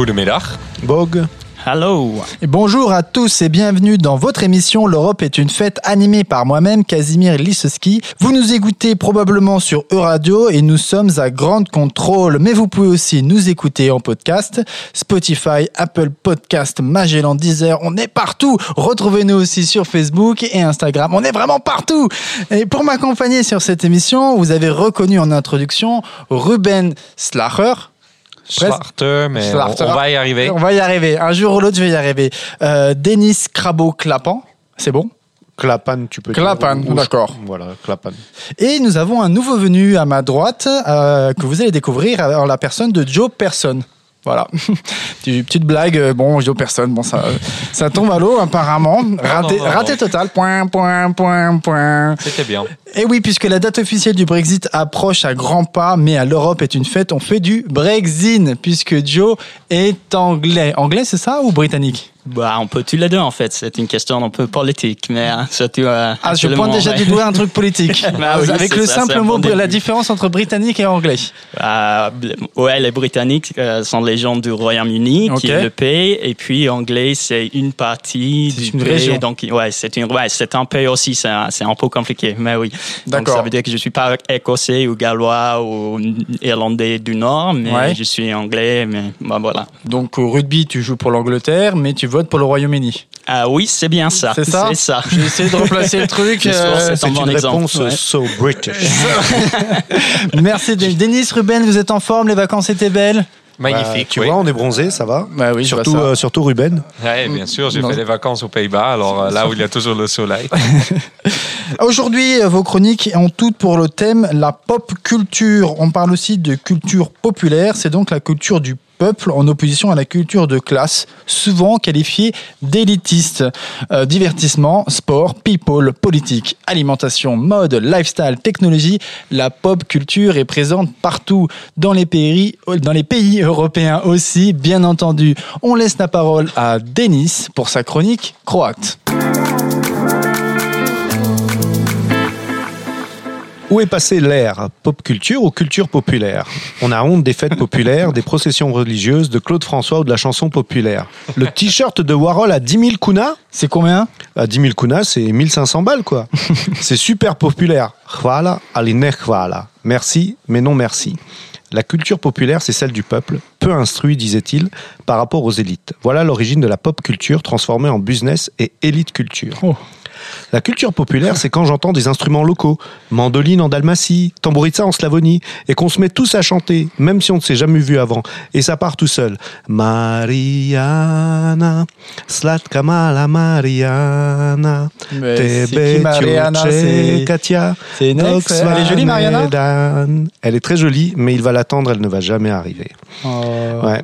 Goedemiddag. Bog. Hello. Et bonjour à tous et bienvenue dans votre émission L'Europe est une fête animée par moi-même, Casimir Lisowski. Vous nous écoutez probablement sur Euradio et nous sommes à Grande Contrôle, mais vous pouvez aussi nous écouter en podcast, Spotify, Apple Podcast, Magellan, Deezer, on est partout. Retrouvez-nous aussi sur Facebook et Instagram, on est vraiment partout. Et pour m'accompagner sur cette émission, vous avez reconnu en introduction Ruben Slacher. Slachter, mais Slachter. On, on va y arriver. On va y arriver. Un jour ou l'autre, je vais y arriver. Euh, Denis Crabo-Clapan, c'est bon? Clapan, tu peux Clapan, dire. D'accord. Voilà, Clapan. Et nous avons un nouveau venu à ma droite euh, que vous allez découvrir en la personne de Joe Person. Voilà. Petite blague, euh, bon, Joe Person, bon, ça, ça tombe à l'eau apparemment. Raté, non, non. raté total. Point, point, point, point. C'était bien. Et oui, puisque la date officielle du Brexit approche à grands pas, mais à l'Europe est une fête, on fait du Brexit, puisque Joe est anglais. Anglais, c'est ça ou britannique? Bah, on peut tous les deux en fait. C'est une question un peu politique, mais hein, surtout. euh, Ah, je pointe déjà ouais. du doigt un truc politique. Bah oui, Avec le ça, simple mot, bon la différence entre britannique et anglais. Euh, ouais, les Britanniques euh, sont les gens du Royaume-Uni qui Ok. le payent, et puis anglais c'est une partie du une pays. région. Donc ouais, c'est une, ouais, c'est un pays aussi. C'est un, c'est un peu compliqué, mais oui. Donc ça veut dire que je suis pas écossais ou gallois ou irlandais du Nord, mais Ouais. je suis anglais. Mais bah, voilà. Donc au rugby, tu joues pour l'Angleterre, mais tu votes pour le Royaume-Uni. Ah oui, c'est bien ça. C'est ça ça. J'ai essayé de replacer le truc. Euh, C'est bon une exemple, réponse so British. Merci. Denis, Ruben, vous êtes en forme, les vacances étaient belles? Magnifique. tu oui. vois, on est bronzé, ça va. Bah oui, je surtout, vois ça. euh, surtout Ruben. Ouais, bien sûr, j'ai fait des vacances aux Pays-Bas, alors euh, là où il y a toujours le soleil. Aujourd'hui, euh, vos chroniques ont toutes pour le thème la pop culture. On parle aussi de culture populaire, c'est donc la culture du peuple en opposition à la culture de classe, souvent qualifiée d'élitiste. Euh, divertissement, sport, people, politique, alimentation, mode, lifestyle, technologie, la pop culture est présente partout dans les pays, dans les pays européens aussi, bien entendu. On laisse la parole à Denis pour sa chronique croate. Où est passé l'air Pop culture ou culture populaire On a honte des fêtes populaires, des processions religieuses, de Claude François ou de la chanson populaire. Le t-shirt de Warhol à 10 000 kunas C'est combien? À 10 000 kunas, c'est 1500 balles, quoi. c'est super populaire. Hvala, ali ne hvala. Merci, mais non merci. La culture populaire, c'est celle du peuple, peu instruit, disait-il, par rapport aux élites. Voilà l'origine de la pop culture transformée en business et élite culture. Oh. La culture populaire, c'est quand j'entends des instruments locaux, mandoline en Dalmatie, tambouritsa en Slavonie, et qu'on se met tous à chanter, même si on ne s'est jamais vu avant, et ça part tout seul. Mariana, slatka mala Mariana, tebe Mariana, Katia, c'est elle est jolie, Mariana? Elle est très jolie, mais il va l'attendre, elle ne va jamais arriver. Oh. Ouais.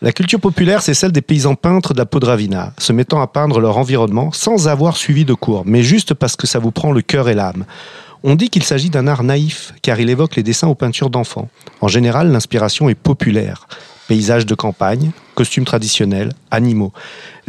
La culture populaire, c'est celle des paysans peintres de la Podravina, se mettant à peindre leur environnement sans avoir suivi de cours, mais juste parce que ça vous prend le cœur et l'âme. On dit qu'il s'agit d'un art naïf, car il évoque les dessins aux peintures d'enfants. En général, l'inspiration est populaire. Paysages de campagne, costumes traditionnels, animaux.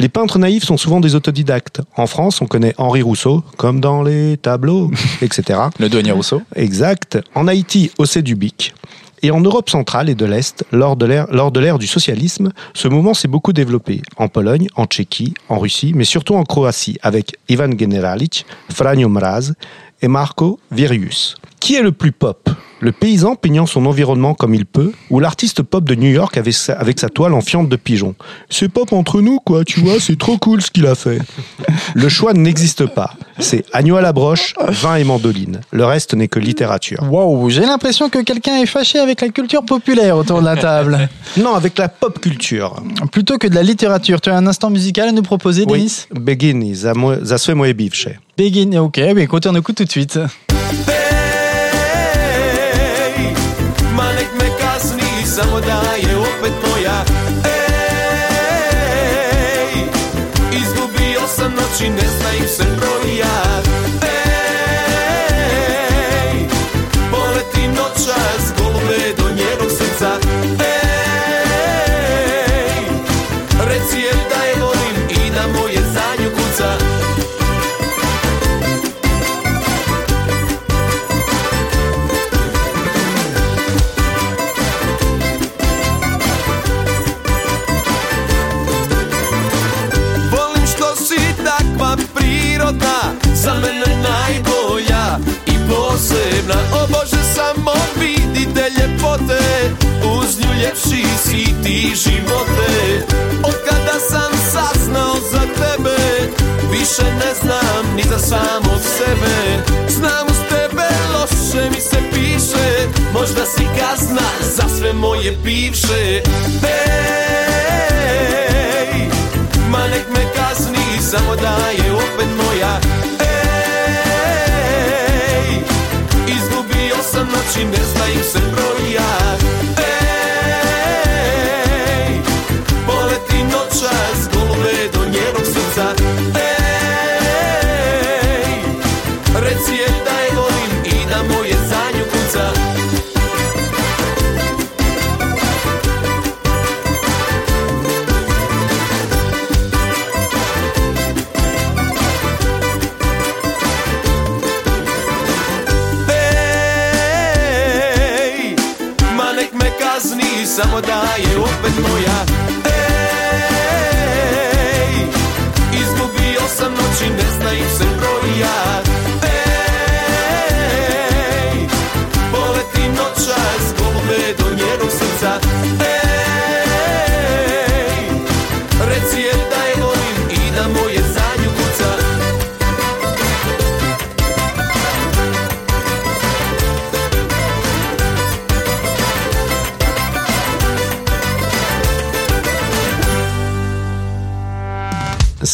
Les peintres naïfs sont souvent des autodidactes. En France, on connaît Henri Rousseau, comme dans les tableaux, etc. Le douanier Rousseau. Exact. En Haïti, Océ du Bic. Et en Europe centrale et de l'Est, lors de l'ère du socialisme, ce mouvement s'est beaucoup développé. En Pologne, en Tchéquie, en Russie, mais surtout en Croatie, avec Ivan Generalic, Franjo Mraz et Marko Virius. Qui est le plus pop? Le paysan peignant son environnement comme il peut, ou l'artiste pop de New York avec sa, avec sa toile en fiente de pigeon. C'est pop entre nous, quoi, tu vois, c'est trop cool ce qu'il a fait. Le choix n'existe pas. C'est agneau à la broche, vin et mandoline. Le reste n'est que littérature. Waouh, j'ai l'impression que quelqu'un est fâché avec la culture populaire autour de la table. Non, avec la pop culture. Plutôt que de la littérature. Tu as un instant musical à nous proposer, Denis? Begin, za, mo- za moje bivše. Begin, ok, bah écoutez, on écoute tout de suite. reći ne znaju se broja bivše. Ej, Ma nek me kazni, samo da je opet moja. Ej, izgubio sam noći, ne im se broja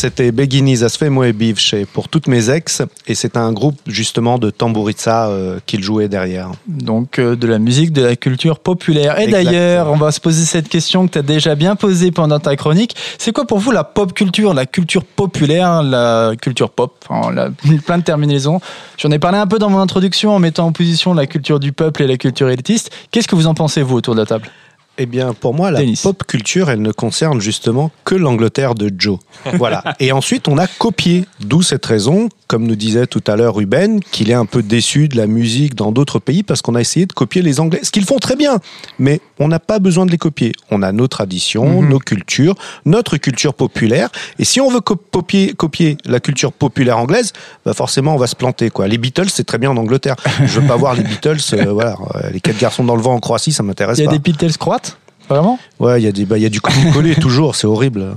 C'était Begini za sve moje bivše pour toutes mes ex. Et c'est un groupe justement de tambouritsa euh, qu'il jouait derrière. Donc euh, de la musique, de la culture populaire. Et d'ailleurs, on va se poser cette question que tu as déjà bien posée pendant ta chronique. C'est quoi pour vous la pop culture, la culture populaire, la culture pop enfin, la- Plein de terminaisons. J'en ai parlé un peu dans mon introduction en mettant en position la culture du peuple et la culture élitiste. Qu'est-ce que vous en pensez, vous, autour de la table? Eh bien, pour moi, la pop culture, elle ne concerne justement que l'Angleterre de Joe. Voilà. Et ensuite, on a copié. D'où cette raison, comme nous disait tout à l'heure Ruben, qu'il est un peu déçu de la musique dans d'autres pays parce qu'on a essayé de copier les Anglais. Ce qu'ils font très bien. Mais on n'a pas besoin de les copier. On a nos traditions, Mhm. nos cultures, notre culture populaire. Et si on veut co- copier, copier la culture populaire anglaise, bah forcément, on va se planter, quoi. Les Beatles, c'est très bien en Angleterre. Je veux pas voir les Beatles, euh, voilà. Euh, Les quatre garçons dans le vent en Croatie, ça m'intéresse Il y a pas. des Beatles croates? Vraiment Ouais, il y a des, bah, il y a du coller toujours, c'est horrible.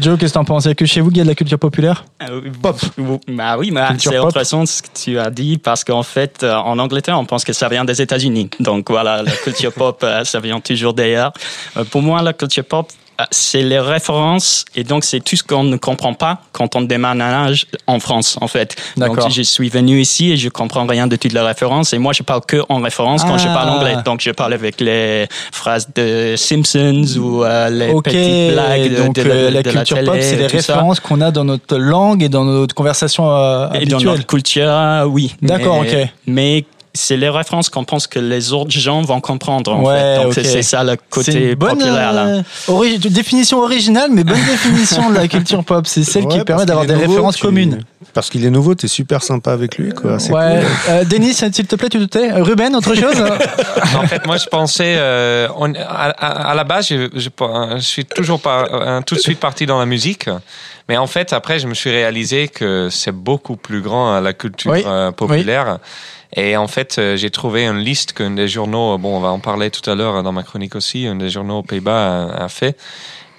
Joe, qu'est-ce que t'en penses? Il y a que chez vous qu'il y a de la culture populaire? Pop. Bah oui, mais Culture c'est pop. intéressant ce que tu as dit parce qu'en fait, euh, en Angleterre, on pense que ça vient des États-Unis. Donc voilà, la culture pop, euh, ça vient toujours d'ailleurs. Euh, Pour moi, la culture pop, euh, c'est les références et donc c'est tout ce qu'on ne comprend pas quand on déménage en France, en fait. Donc je suis venu ici et je comprends rien de toutes les références et moi je parle que en référence quand je Ah. parle anglais. Donc je parle avec les phrases de Simpsons ou euh, les Ok, petites blagues de, donc de euh, la de culture télé pop, c'est les références qu'on a dans notre langue et dans notre conversation euh, Et dans habituelle. notre culture, oui. D'accord, ok. Mais c'est les références qu'on pense que les autres gens vont comprendre. En Ouais, fait. Donc ok. c'est- ça le côté bonne populaire là. euh, ori- définition originale, mais bonne définition de la culture pop. C'est celle qui permet d'avoir des nouveau, références tu- communes. Parce qu'il est nouveau, t'es super sympa avec lui, quoi. Ouais. cool. Euh, Denis, s'il te plaît, tu te tais. Euh, Ruben, autre chose En fait, moi, je pensais, euh, on- à, à- à la base, je, je, je suis toujours pas tout de suite parti dans la musique. Mais en fait, après, je me suis réalisé que c'est beaucoup plus grand euh, la culture Oui, euh, populaire. Et en fait, euh, j'ai trouvé une liste qu'un des journaux, bon, on va en parler tout à l'heure dans ma chronique aussi, un des journaux aux Pays-Bas a, a fait.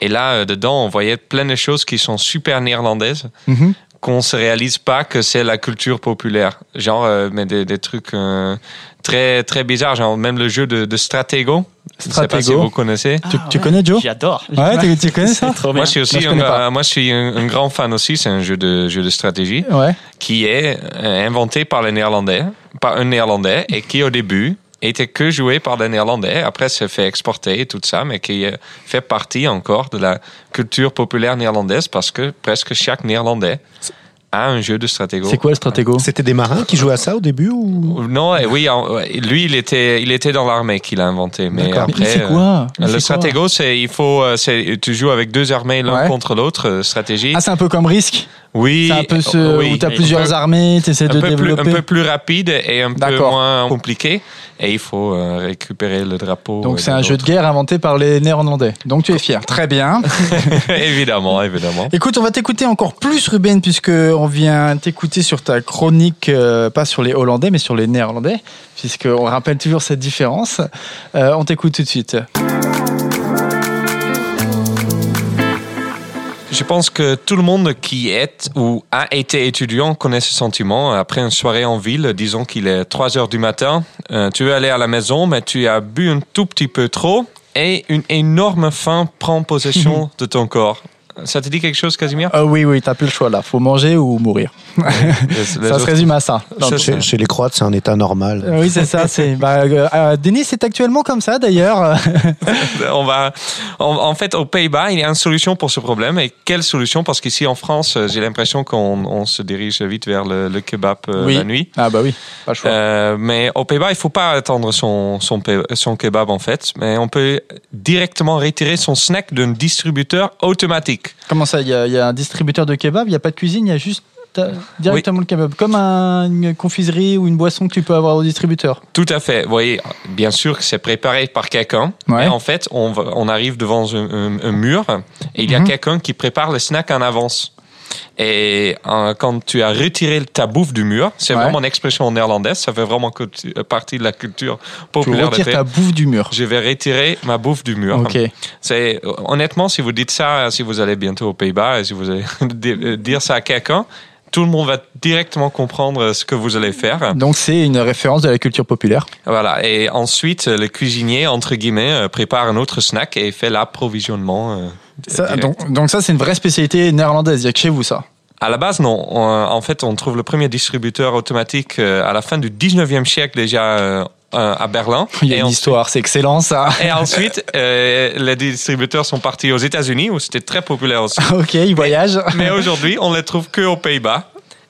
Et là, euh, dedans, on voyait plein de choses qui sont super néerlandaises, Mhm. qu'on se réalise pas que c'est la culture populaire. Genre, euh, mais des, des trucs euh, très très bizarres, genre même le jeu de, de Stratego. Je sais pas si Stratego. vous connaissez. Tu, tu connais Joe? J'adore. Ouais, tu, tu connais ça? Trop bien. Moi, je suis aussi Moi, je un, connais pas. euh, moi, je suis un, un grand fan aussi. C'est un jeu de jeu de stratégie Ouais. qui est euh, inventé par les Néerlandais, par un Néerlandais, et qui au début était que joué par des Néerlandais. Après, s'est fait exporter et tout ça, mais qui euh, fait partie encore de la culture populaire néerlandaise parce que presque chaque Néerlandais a un jeu de stratégo. C'est quoi le Stratego? C'était des marins qui jouaient à ça au début ou? Non, et oui, lui, il était, il était dans l'armée qu'il a inventé. Mais après, Mais c'est euh, quoi? Mais c'est le stratégo, c'est il faut, euh, c'est tu joues avec deux armées l'un Ouais. contre l'autre, euh, stratégie. Ah, c'est un peu comme Risk? Oui, C'est un peu ce oui, où tu as plusieurs peu- armées, tu essaies de peu, plus, un développer. peu plus rapide et un peu moins compliqué. Et il faut euh, récupérer le drapeau. Donc euh, c'est un jeu de guerre inventé par les Néerlandais. Donc tu es fier. Très bien. évidemment, évidemment. Écoute, on va t'écouter encore plus, Ruben, puisque on vient t'écouter sur ta chronique, euh, pas sur les Hollandais, mais sur les Néerlandais, puisqu'on rappelle toujours cette différence. Euh, on t'écoute tout de suite. Je pense que tout le monde qui est ou a été étudiant connaît ce sentiment. Après une soirée en ville, disons qu'il est 3 heures du matin, euh, tu veux aller à la maison, mais tu as bu un tout petit peu trop et une énorme faim prend possession de ton corps. Ça te dit quelque chose, Casimir? Ah oui, oui, t'as plus le choix là. Faut manger ou mourir. ça se résume à ça. chez, chez les Croates, c'est un état normal. Euh, Oui, c'est ça. C'est. Bah, euh, euh, Denis, c'est actuellement comme ça d'ailleurs. on va, en, en fait, aux Pays-Bas, il y a une solution pour ce problème. Et quelle solution? Parce qu'ici en France, j'ai l'impression qu'on on se dirige vite vers le, le kebab euh, oui. la nuit. Ah bah oui, pas choix. Euh, mais aux Pays-Bas, il faut pas attendre son, son, pe- son kebab en fait, mais on peut directement retirer son snack d'un distributeur automatique. Comment ça Il y, y a un distributeur de kebab, il n'y a pas de cuisine, il y a juste euh, directement le kebab. Comme un- une confiserie ou une boisson que tu peux avoir au distributeur. Tout à fait. Vous voyez, bien sûr que c'est préparé par quelqu'un, Ouais. mais en fait, on, va- on arrive devant un, un- un mur et il y a Mhm. quelqu'un qui prépare le snack en avance. Et euh, quand tu as retiré ta bouffe du mur, c'est Ouais. vraiment une expression néerlandaise, ça fait vraiment partie de la culture Tu populaire de retires ta bouffe du mur. Je vais retirer ma bouffe du mur. Ok. C'est honnêtement, si vous dites ça, si vous allez bientôt aux Pays-Bas, et si vous allez di- dire ça à quelqu'un, tout le monde va directement comprendre ce que vous allez faire. Donc c'est une référence de la culture populaire. Voilà. Et ensuite, le cuisinier entre guillemets euh, prépare un autre snack et fait l'approvisionnement. euh, Ça, donc, donc ça c'est une vraie spécialité néerlandaise. Il y a que chez vous ça. À la base, non. On- en fait, on trouve le premier distributeur automatique euh, à la fin du 19e siècle déjà euh, euh, à Berlin. Il y a Et une ensuite- histoire, c'est excellent ça. Et ensuite, euh, les distributeurs sont partis aux États-Unis où c'était très populaire aussi. ok, il voyage. Mais aujourd'hui, on les trouve que aux Pays-Bas.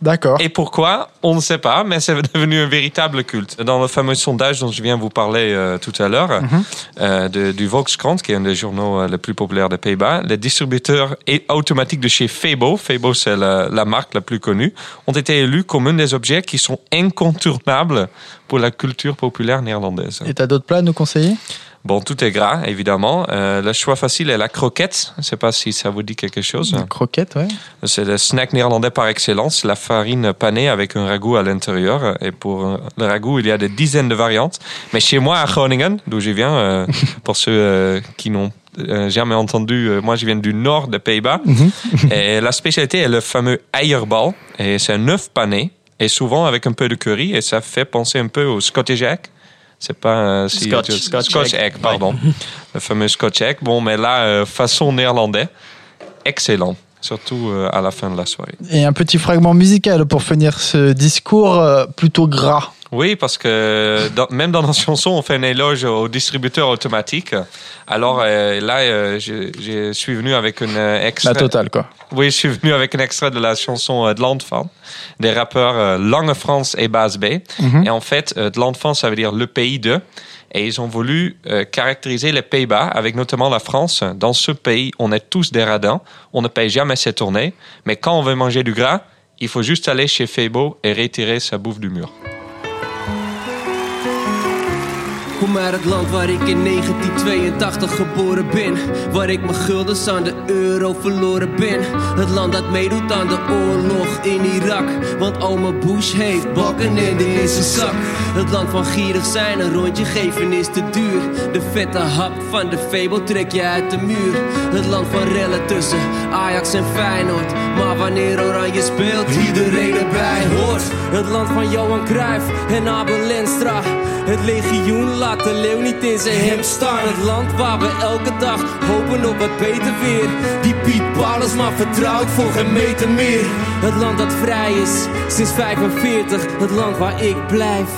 D'accord. Et pourquoi? On ne sait pas, mais c'est devenu un véritable culte. Dans le fameux sondage dont je viens vous parler euh, tout à l'heure, Mhm. euh, de- du Volkskrant, qui est un des journaux euh, les plus populaires des Pays-Bas, les distributeurs automatiques de chez Febo, Febo c'est la, la marque la plus connue, ont été élus comme un des objets qui sont incontournables pour la culture populaire néerlandaise. Et t'as d'autres plats à nous conseiller? Bon, tout est gras, évidemment. Euh, le choix facile est la croquette. Je ne sais pas si ça vous dit quelque chose. Une Croquette, ouais. C'est le snack néerlandais par excellence, la farine panée avec un ragoût à l'intérieur. Et pour euh, le ragoût, il y a des dizaines de variantes. Mais chez moi, à Groningen, d'où je viens, euh, pour ceux euh, qui n'ont euh, jamais entendu, moi je viens du nord des Pays-Bas. et la spécialité est le fameux eierbal. Et c'est un œuf pané, et souvent avec un peu de curry. Et ça fait penser un peu au Scottish egg. C'est pas euh, si- Scotch- tu- Scotch egg. egg, pardon. le fameux Scotch egg. Bon, mais là, euh, façon néerlandais, excellent. Surtout euh, à la fin de la soirée. Et un petit fragment musical pour finir ce discours euh, plutôt gras. Oui, parce que dans- même dans nos chansons, on fait un éloge au distributeur automatique. Alors euh, là, euh, je, je suis venu avec une euh, extrait. La totale, quoi. Oui, je suis venu avec un extrait de la chanson de l'Enfant, des rappeurs Lange France et Bas B. Mhm. Et en fait, de l'Enfant, ça veut dire le pays de. Et ils ont voulu euh, caractériser les Pays-Bas, avec notamment la France. Dans ce pays, on est tous des radins, on ne paye jamais ses tournées, mais quand on veut manger du gras, il faut juste aller chez Febo et retirer sa bouffe du mur. Kom het land waar ik in 1982 geboren ben. Waar ik mijn guldens aan de euro verloren ben. Het land dat meedoet aan de oorlog in Irak. Want oma Bush heeft bakken en die in zak. Het land van gierig zijn, een rondje geven is te duur. De vette hap van de Fable trek je uit de muur. Het land van rellen tussen Ajax en Feyenoord. Maar wanneer Oranje speelt, iedereen erbij hoort. Het land van Johan Cruijff en Abel Lenstra. Het legioen laat de leeuw niet in zijn hemd staan. Het land waar we elke dag hopen op wat beter weer. Die Piet Paulus, maar vertrouw ik voor geen meter meer. Het land dat vrij is sinds 45. Het land waar ik blijf,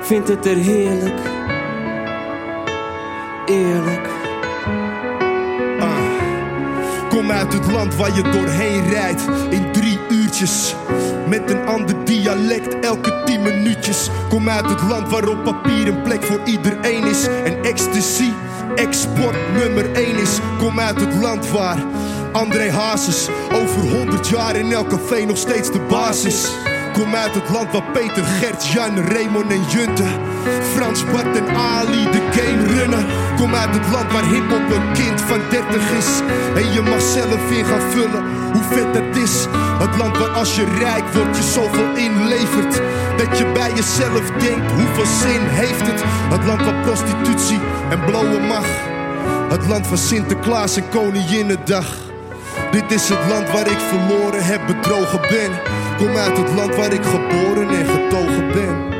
vindt het er heerlijk. Eerlijk. Kom uit het land waar je doorheen rijdt in drie uurtjes. Met een ander dialect elke tien minuutjes. Kom uit het land waar op papier een plek voor iedereen is. En ecstasy, export nummer één is. Kom uit het land waar André Hazes over 100 jaar in elk café nog steeds de basis. Kom uit het land waar Peter, Gert, Jan, Raymond en Junte Frans, Bart en Ali de game runnen. Kom uit het land waar hiphop een kind van 30 is. En je mag zelf in gaan vullen hoe vet dat is. Het land waar als je rijk wordt je zoveel inlevert. Dat je bij jezelf denkt hoeveel zin heeft het? Het land waar prostitutie en blowen mag. Het land van Sinterklaas en Koninginnedag. Dit is het land waar ik verloren heb, bedrogen ben. Kom uit het land waar ik geboren en getogen ben.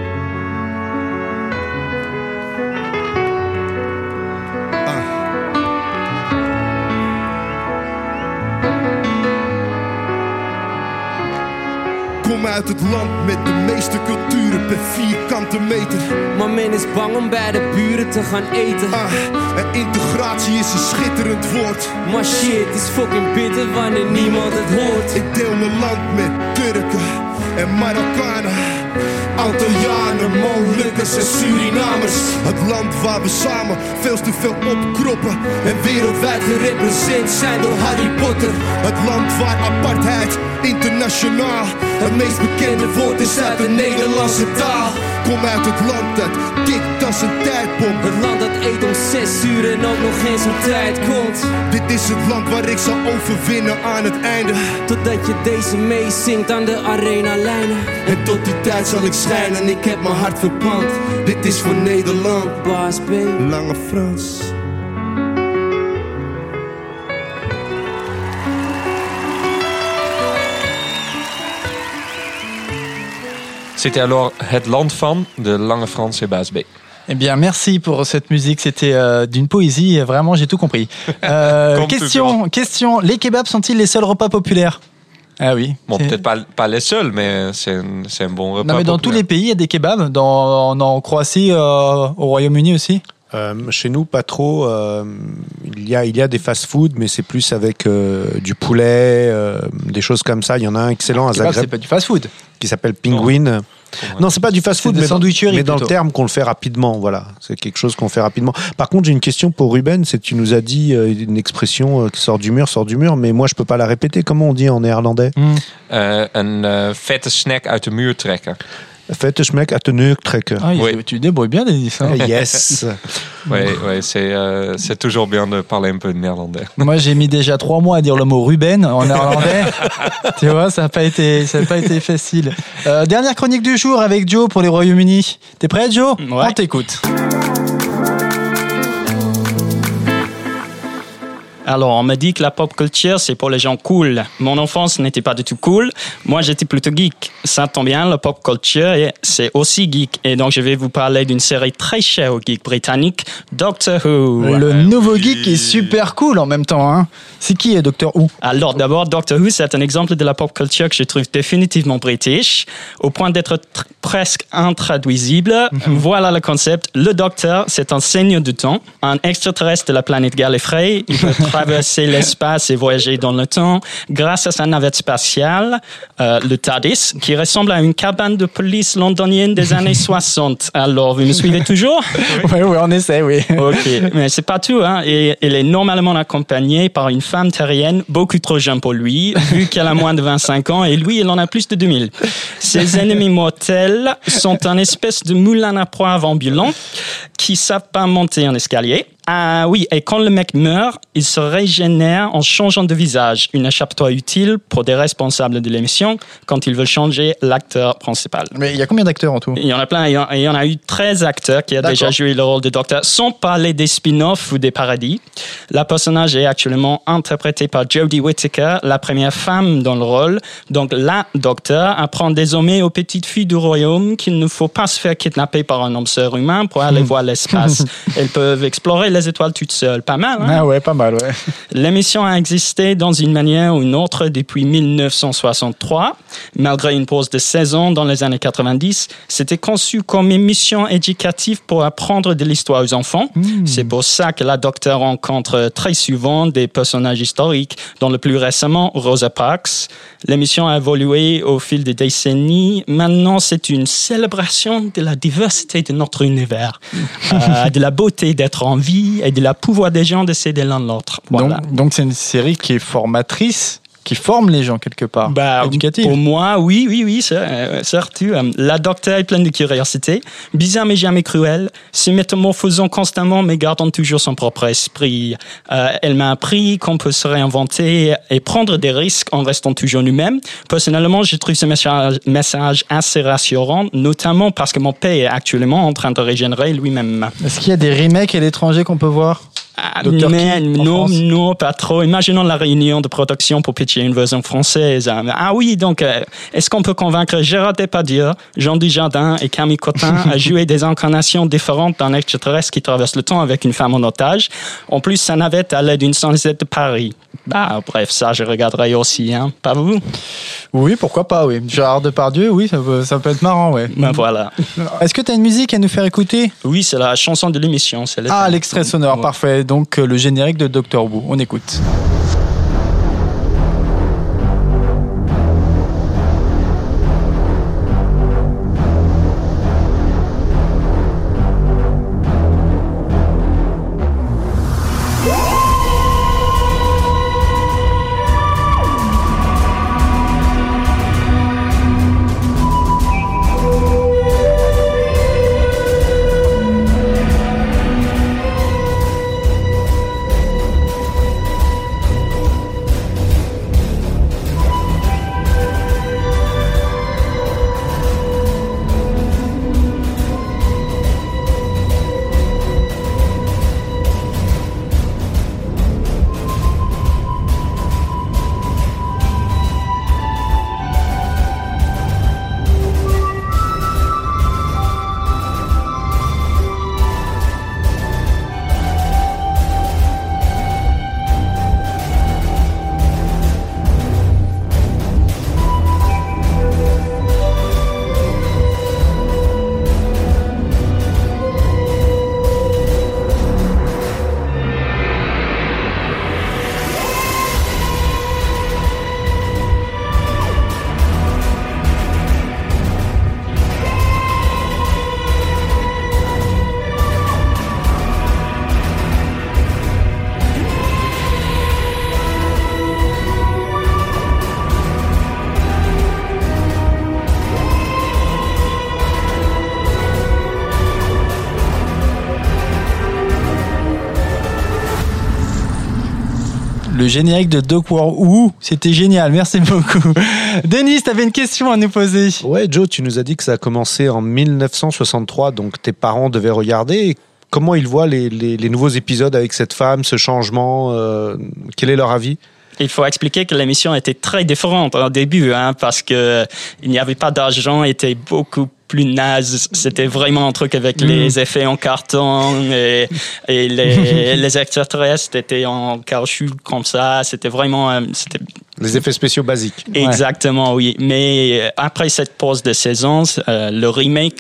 Kom uit het land met de meeste culturen per vierkante meter. Maar men is bang om bij de buren te gaan eten. Ah, en integratie is een schitterend woord. Maar shit is fucking bitter wanneer niemand het hoort. Ik deel mijn land met Turken en Marokkanen. Antillianen, Molukkers en Surinamers. Het land waar we samen veel te veel opkroppen. En wereldwijd gerepresenteerd zijn door Harry Potter. Het land waar apartheid internationaal het meest bekende woord is uit de Nederlandse taal. Kom uit het land dat kikt als een tijdbom. Het land dat eet om zes uur en ook nog geen zo'n tijd komt. Dit is het land waar ik zal overwinnen aan het einde. Totdat je deze meezingt aan de arena lijnen. En tot die tijd zal ik schijnen, ik heb mijn hart verpand. Dit is voor Nederland. Baas B. Lange Frans. C'était alors Het Land van de Lange Frans et Baas B. Eh bien, merci pour cette musique. C'était euh, d'une poésie. Vraiment, j'ai tout compris. Euh, question, question. Les kebabs sont-ils les seuls repas populaires? Ah oui. Bon, C'est- peut-être pas, pas les seuls, mais c'est un, c'est un bon repas. Non, mais dans tous les pays, il y a des kebabs. Dans, en, en Croatie, euh, au Royaume-Uni aussi? Euh, chez nous, pas trop. euh, il, y a, il y a des fast-food, mais c'est plus avec euh, du poulet, euh, des choses comme ça. Il y en a un excellent à Kebab, c'est Zagreb pas du fast-food. qui s'appelle Penguin. Non, c'est pas du fast-food, mais, mais dans le terme qu'on le fait rapidement. Voilà, c'est quelque chose qu'on fait rapidement. Par contre, j'ai une question pour Ruben. C'est tu nous as dit euh, une expression euh, qui sort du mur, sort du mur, mais moi je peux pas la répéter. Comment on dit en néerlandais? Een eh, vette snack uit de muur trekken. Faites schmeck à tenue trekken. Ah, Oui. Tu débrouilles bien, Denis. hein. Yes. Oui, oui c'est euh, c'est toujours bien de parler un peu de néerlandais. Moi, j'ai mis déjà trois mois à dire le mot Ruben en néerlandais. tu vois, ça n'a pas été, ça n'a pas été facile. Euh, dernière chronique du jour avec Joe pour les Royaumes-Unis. T'es prêt, Joe? Ouais. On t'écoute. Alors, on m'a dit que la pop culture, c'est pour les gens cool. Mon enfance n'était pas du tout cool. Moi, j'étais plutôt geek. Ça tombe bien, la pop culture, et c'est aussi geek. Et donc, je vais vous parler d'une série très chère aux geeks britanniques, Doctor Who. Le nouveau geek est super cool en même temps. Hein. C'est qui, Docteur Who? Alors d'abord, Doctor Who, c'est un exemple de la pop culture que je trouve définitivement british, au point d'être tr- presque intraduisible. voilà le concept. Le Docteur, c'est un seigneur du temps, un extraterrestre de la planète Gallifrey. Il peut traverser l'espace et voyager dans le temps grâce à sa navette spatiale, euh, le TARDIS, qui ressemble à une cabane de police londonienne des années 60. Alors, vous me suivez toujours? Oui, oui, on essaie, oui. Ok, mais c'est pas tout. Hein. Et, il est normalement accompagné par une femme terrienne beaucoup trop jeune pour lui, vu qu'elle a moins de 25 ans, et lui, il en a plus de 2000. Ses ennemis mortels sont un espèce de moulin à poivre ambulant qui savent pas monter un escalier. Ah oui, et quand le mec meurt, il se régénère en changeant de visage. Une échappatoire utile pour des responsables de l'émission quand ils veulent changer l'acteur principal. Mais il y a combien d'acteurs en tout? Il y en a plein. Il y en- il y en a eu 13 acteurs qui ont déjà joué le rôle de Docteur, sans parler des spin-offs ou des paradis. La personnage est actuellement interprétée par Jodie Whittaker, la première femme dans le rôle. Donc, la Docteur apprend désormais aux petites filles du royaume qu'il ne faut pas se faire kidnapper par un homme humain pour aller voir l'espace. Elles peuvent explorer les étoiles toutes seules. Pas mal, hein? Ah ouais, pas mal, ouais. L'émission a existé dans une manière ou une autre depuis 1963. Malgré une pause de 16 ans dans les années 90, c'était conçu comme émission éducative pour apprendre de l'histoire aux enfants. C'est pour ça que la docteur rencontre très souvent des personnages historiques, dont le plus récemment Rosa Parks. L'émission a évolué au fil des décennies. Maintenant, c'est une célébration de la diversité de notre univers, euh, de la beauté d'être en vie et de la pouvoir des gens de s'aider l'un l'autre. Voilà. Donc, donc c'est une série qui est formatrice, qui forme les gens quelque part. Bah, Éducative. Pour moi, oui, oui, oui, euh, certes. euh, La docteur est pleine de curiosité, bizarre mais jamais cruelle, se métamorphosant constamment mais gardant toujours son propre esprit. Euh, elle m'a appris qu'on peut se réinventer et prendre des risques en restant toujours nous-mêmes. Personnellement, je trouve ce message, message assez rassurant, notamment parce que mon père est actuellement en train de régénérer lui-même. Est-ce qu'il y a des remakes à l'étranger qu'on peut voir? Mais non, non, pas trop. Imaginons la réunion de production pour pitcher une version française. Ah oui, donc, euh, est-ce qu'on peut convaincre Gérard Depardieu, Jean Dujardin et Camille Cotin à jouer des incarnations différentes d'un extraterrestre qui traverse le temps avec une femme en otage? En plus, ça navette à l'aide d'une sansette de Paris. Bah, bref, ça, je regarderai aussi, hein. Pas vous? Oui, pourquoi pas, oui. Gérard Depardieu, oui, ça peut, ça peut être marrant, ouais. Ben voilà. Est-ce que tu as une musique à nous faire écouter? Oui, c'est la chanson de l'émission. Ah, l'extrait sonore, Ouais. parfait. Donc, euh, le générique de Doctor Who. On écoute. Le générique de Doctor Who, c'était génial. Merci beaucoup. Denis, tu avais une question à nous poser. Ouais, Joe, tu nous as dit que ça a commencé en 1963, donc tes parents devaient regarder. Comment ils voient les, les- les nouveaux épisodes avec cette femme, ce changement euh, Quel est leur avis? Il faut expliquer que l'émission était très différente au début, hein, parce que il n'y avait pas d'argent, était beaucoup plus naze. C'était vraiment un truc avec les effets en carton et, et les, les extraterrestres étaient en caoutchouc comme ça. C'était vraiment, euh, c'était Les effets spéciaux basiques. Exactement, oui. Mais euh, après cette pause de saison, euh, le remake,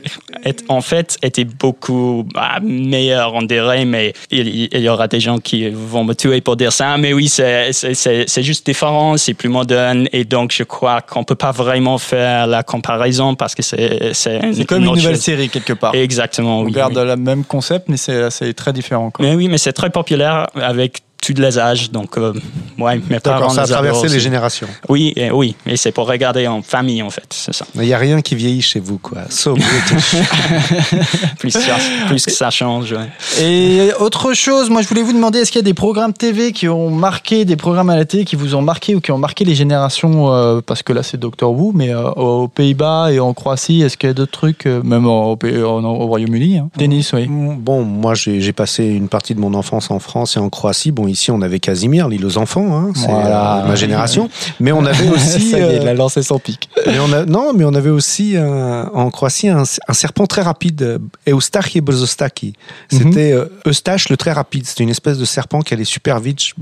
est, en fait, était beaucoup bah, meilleur, on dirait, mais il, il y aura des gens qui vont me tuer pour dire ça. Mais oui, c'est- c'est c'est- c'est juste différent, c'est plus moderne, et donc je crois qu'on peut pas vraiment faire la comparaison parce que c'est c'est C'est comme une nouvelle chose. série quelque part. Exactement, On oui. garde oui. le même concept, mais c'est c'est très différent. quoi. Mais oui, mais c'est très populaire avec tous les âges, donc euh, ouais, mes parents ça a traversé les aussi. générations. Oui, et, oui, et c'est pour regarder en famille en fait, c'est ça. Il n'y a rien qui vieillit chez vous, quoi. So British. Plus, ça, plus que ça change. ouais. Et autre chose, moi je voulais vous demander, est-ce qu'il y a des programmes TV qui ont marqué, des programmes à la télé qui vous ont marqué ou qui ont marqué les générations, euh, parce que là c'est Doctor Who, mais euh, aux Pays-Bas et en Croatie, est-ce qu'il y a d'autres trucs, euh, même au, Pays- au- au Royaume-Uni hein Denis, oui. Bon, moi, j'ai j'ai passé une partie de mon enfance en France et en Croatie. Bon, ici, on avait Casimir, l'île aux enfants, hein, c'est Voilà. euh, ma génération. Mais on avait aussi... Ça y est, euh, il a lancé son pic. mais on a, non, mais on avait aussi un- en Croatie un, un serpent très rapide, euh, Eustache Brzostaki. C'était euh, Eustache le très rapide. C'était une espèce de serpent qui allait super vite. Je,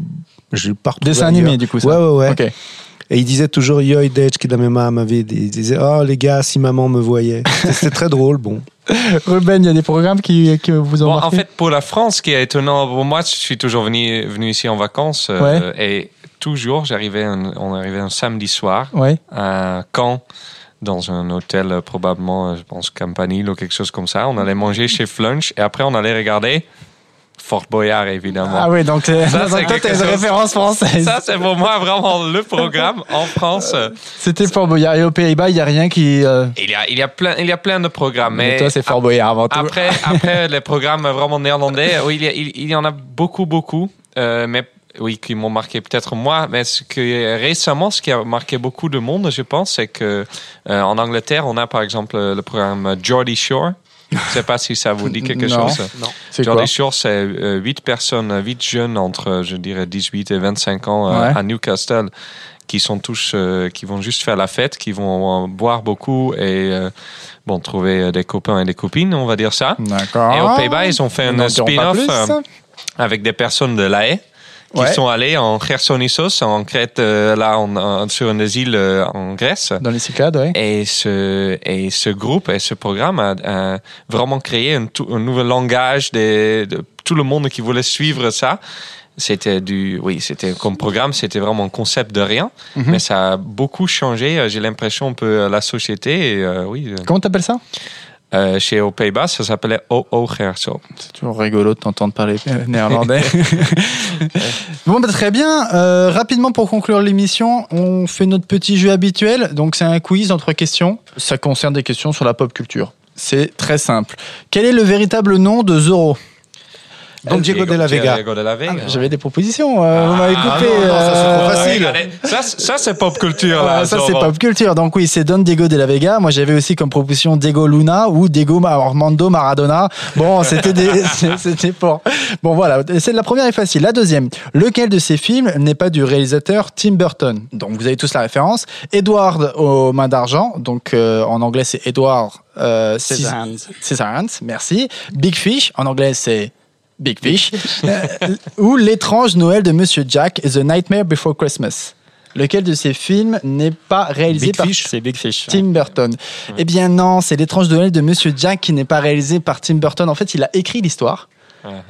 je Dessin animé du coup ça. Ouais, ouais, ouais. Et il disait toujours Yo, dečki da me mama vidi. Il disait Oh, les gars, si maman me voyait. C'était- très drôle, bon. Ruben, il y a des programmes qui, qui vous ont Bon, marqué en fait, pour la France, ce qui est étonnant, pour moi, je suis toujours venu, venu ici en vacances euh, et toujours, j'arrivais, un- on arrivait un samedi soir Ouais. à Caen, dans un hôtel, euh, probablement, euh, je pense, Campanile ou quelque chose comme ça. On allait manger chez Flunch et après, on allait regarder Fort Boyard, évidemment. Ah oui, donc euh, Ça, c'est toi, t'as une référence française. Ça, c'est pour moi vraiment le programme en France. C'était Fort Boyard. Et aux Pays-Bas, il n'y a rien qui. euh, Il y a, il y a, plein, il y a plein de programmes. Mais Mais, toi, c'est Fort Boyard avant tout. Après, après les programmes vraiment néerlandais, oui, il y, a- il, il y en a beaucoup, beaucoup. euh, mais oui, qui m'ont marqué peut-être moi. Mais ce que récemment, ce qui a marqué beaucoup de monde, je pense, c'est que euh, en Angleterre, on a par exemple le programme Geordie Shore. Je ne sais pas si ça vous dit quelque Non. chose. Quoi? Geordie Shore, c'est euh, huit personnes, huit jeunes entre, je dirais, 18 et 25 ans euh, Ouais. à Newcastle qui sont tous, euh, qui vont juste faire la fête, qui vont euh, boire beaucoup et euh, bon trouver euh, des copains et des copines, on va dire ça. D'accord. Et aux Pays-Bas, ils ont fait un spin-off euh, avec des personnes de La Haye qui Ouais. sont allées en Chersonissos, en Crète, euh, là, en- en- sur une des îles euh, en Grèce. Dans les Cyclades, ouais. Et ce, et ce groupe et ce programme a, a vraiment créé un, tout- un nouvel langage de, de tout le monde qui voulait suivre ça. C'était du, oui, c'était comme programme, c'était vraiment un concept de rien, Mhm. mais ça a beaucoup changé. J'ai l'impression un peu la société. Et, euh, oui, euh, Comment t'appelles ça? Euh, chez aux Pays-Bas, ça s'appelait OO Gerso. C'est toujours rigolo de t'entendre parler euh, néerlandais. bon, bah, très bien. Euh, rapidement, pour conclure l'émission, on fait notre petit jeu habituel. Donc, c'est un quiz en trois questions. Ça concerne des questions sur la pop culture. C'est très simple. Quel est le véritable nom de Zorro? Don Diego de la Vega. Diego de la Vega. J'avais des propositions. euh, vous m'avez Ah coupé. non, non, ça, c'est trop euh, facile. Ça, ça c'est pop culture. Là, ça c'est pop culture. Donc oui, c'est Don Diego de la Vega. Moi j'avais aussi comme proposition Diego Luna ou Diego Armando Maradona. Bon, c'était des, c'était pour. Bon voilà, c'est la première est facile. La deuxième, lequel de ces films n'est pas du réalisateur Tim Burton? Donc vous avez tous la référence. Edward aux mains d'argent. Donc euh, en anglais c'est Edward. Euh, Scissorhands. Scissorhands, merci. Big Fish, en anglais c'est Big Fish. Euh, ou L'étrange Noël de Monsieur Jack, The Nightmare Before Christmas. Lequel de ces films n'est pas réalisé Big par Fish Big Fish. Tim Burton? Eh bien non, c'est L'étrange Noël de Monsieur Jack qui n'est pas réalisé par Tim Burton. En fait, il a écrit l'histoire.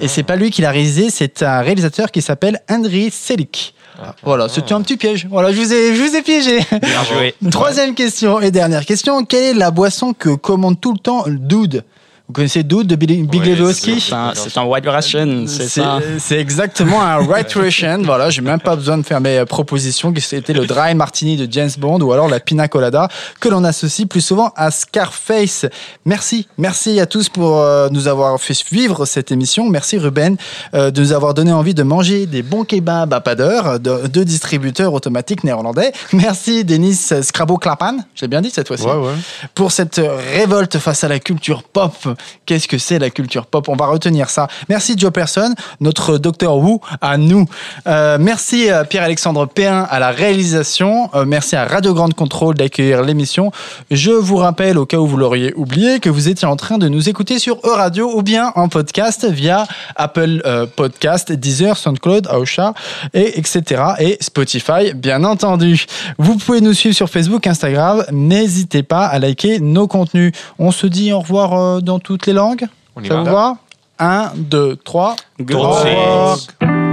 Et c'est pas lui qui l'a réalisé, c'est un réalisateur qui s'appelle Henry Selick. Voilà, c'était un petit piège. Voilà, je vous ai, je vous ai piégé. Bien joué. Troisième question et dernière question. Quelle est la boisson que commande tout le temps le Dude? Vous connaissez Dude de Big Big Oui, Lebowski C'est un, un White Russian, c'est ça. c'est exactement un White Russian. Voilà, j'ai même pas besoin de faire mes euh, propositions. que C'était le Dry Martini de James Bond ou alors la Pina Colada que l'on associe plus souvent à Scarface. Merci, merci à tous pour euh, nous avoir fait vivre cette émission. Merci Ruben euh, de nous avoir donné envie de manger des bons kebabs à pas d'heure de, de distributeurs automatiques néerlandais. Merci Denis Scrabo Clapan, j'ai bien dit cette fois-ci Ouais, ouais. pour cette révolte face à la culture pop qu'est-ce que c'est la culture pop. On va retenir ça. Merci Joe Person, notre docteur Wu à nous. Euh, merci euh, Pierre-Alexandre Péin à la réalisation. Euh, merci à Radio Grande Contrôle d'accueillir l'émission. Je vous rappelle, au cas où vous l'auriez oublié, que vous étiez en train de nous écouter sur E-Radio ou bien en podcast via Apple euh, Podcast, Deezer, SoundCloud, Aosha, et etc. et Spotify, bien entendu. Vous pouvez nous suivre sur Facebook, Instagram. N'hésitez pas à liker nos contenus. On se dit au revoir dans toutes les langues. On y Ça va. vous va? 1, 2, 3. Good Au revoir. night.